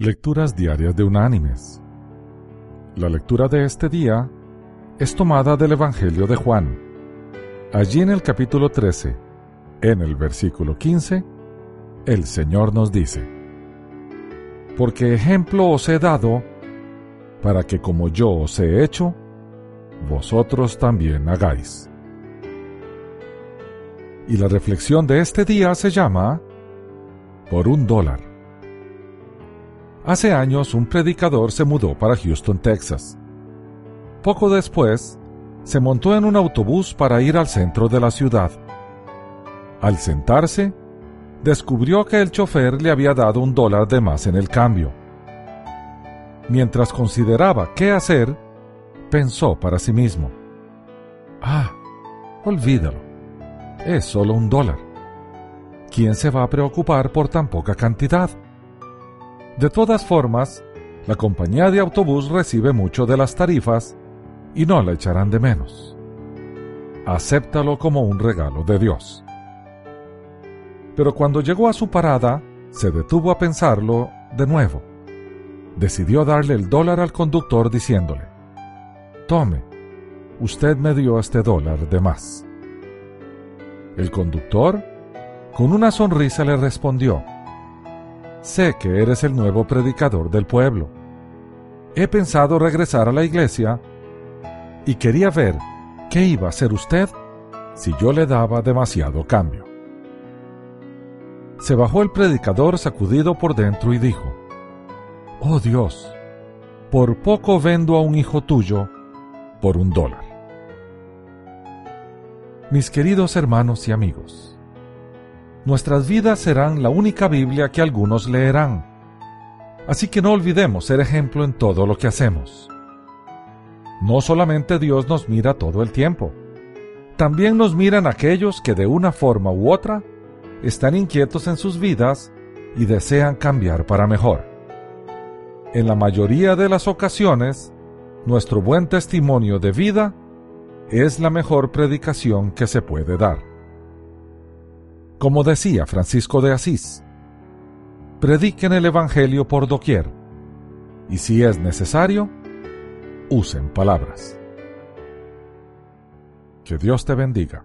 Lecturas Diarias de Unánimes. La lectura de este día es tomada del Evangelio de Juan. Allí en el capítulo 13, en el versículo 15, el Señor nos dice, Porque ejemplo os he dado, para que como yo os he hecho, vosotros también hagáis. Y la reflexión de este día se llama Por un dólar. Hace años un predicador se mudó para Houston, Texas. Poco después, se montó en un autobús para ir al centro de la ciudad. Al sentarse, descubrió que el chofer le había dado un dólar de más en el cambio. Mientras consideraba qué hacer, pensó para sí mismo, Ah, olvídalo, es solo un dólar. ¿Quién se va a preocupar por tan poca cantidad? De todas formas, la compañía de autobús recibe mucho de las tarifas y no la echarán de menos. Acéptalo como un regalo de Dios. Pero cuando llegó a su parada, se detuvo a pensarlo de nuevo. Decidió darle el dólar al conductor diciéndole, Tome, usted me dio este dólar de más. El conductor, con una sonrisa, le respondió, Sé que eres el nuevo predicador del pueblo. He pensado regresar a la iglesia y quería ver qué iba a hacer usted si yo le daba demasiado cambio. Se bajó el predicador sacudido por dentro y dijo, Oh Dios, por poco vendo a un hijo tuyo por un dólar. Mis queridos hermanos y amigos, nuestras vidas serán la única Biblia que algunos leerán. Así que no olvidemos ser ejemplo en todo lo que hacemos. No solamente Dios nos mira todo el tiempo, también nos miran aquellos que de una forma u otra están inquietos en sus vidas y desean cambiar para mejor. En la mayoría de las ocasiones, nuestro buen testimonio de vida es la mejor predicación que se puede dar. Como decía Francisco de Asís, prediquen el Evangelio por doquier y si es necesario, usen palabras. Que Dios te bendiga.